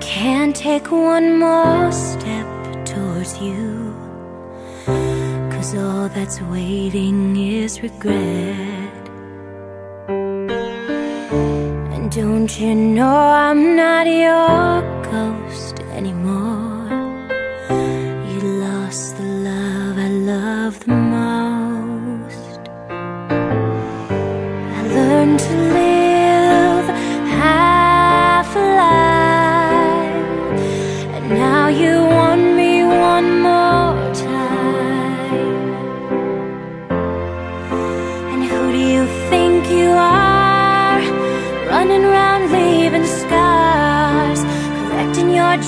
can't take one more step towards you. Cause all that's waiting is regret. And don't you know I'm not your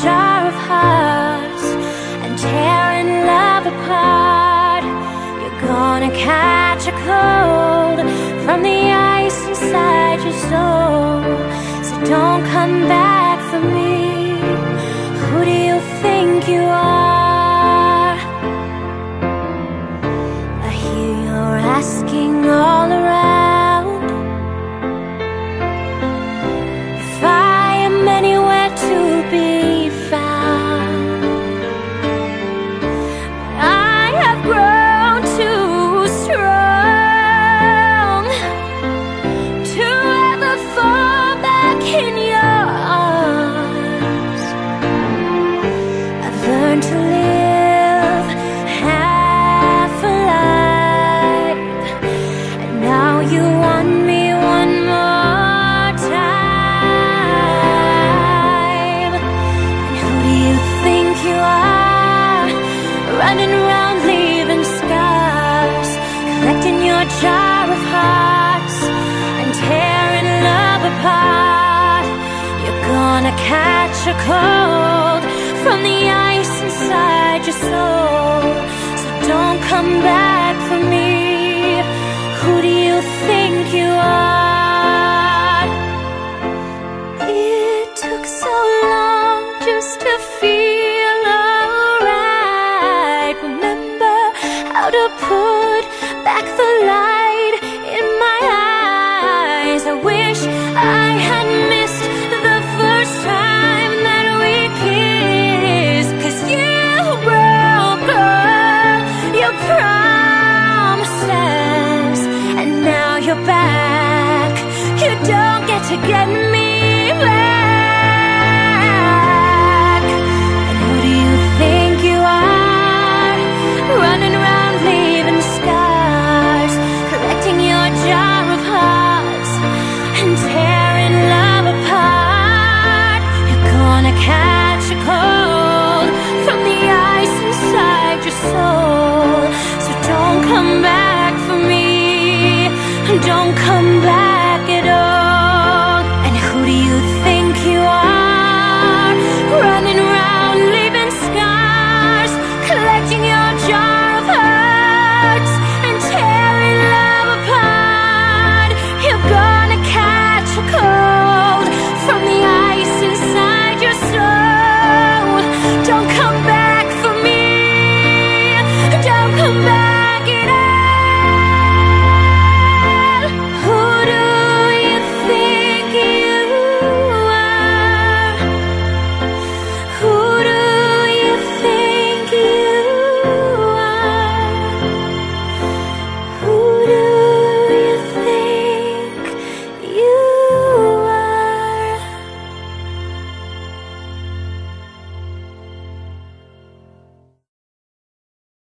jar of hearts and tearing love apart. You're gonna catch a cold from the ice inside your soul. So don't come back To live half alive, and now you want me one more time. And who do you think you are? Running leaving scars, collecting your jar of hearts and tearing love apart. You're gonna catch a cold to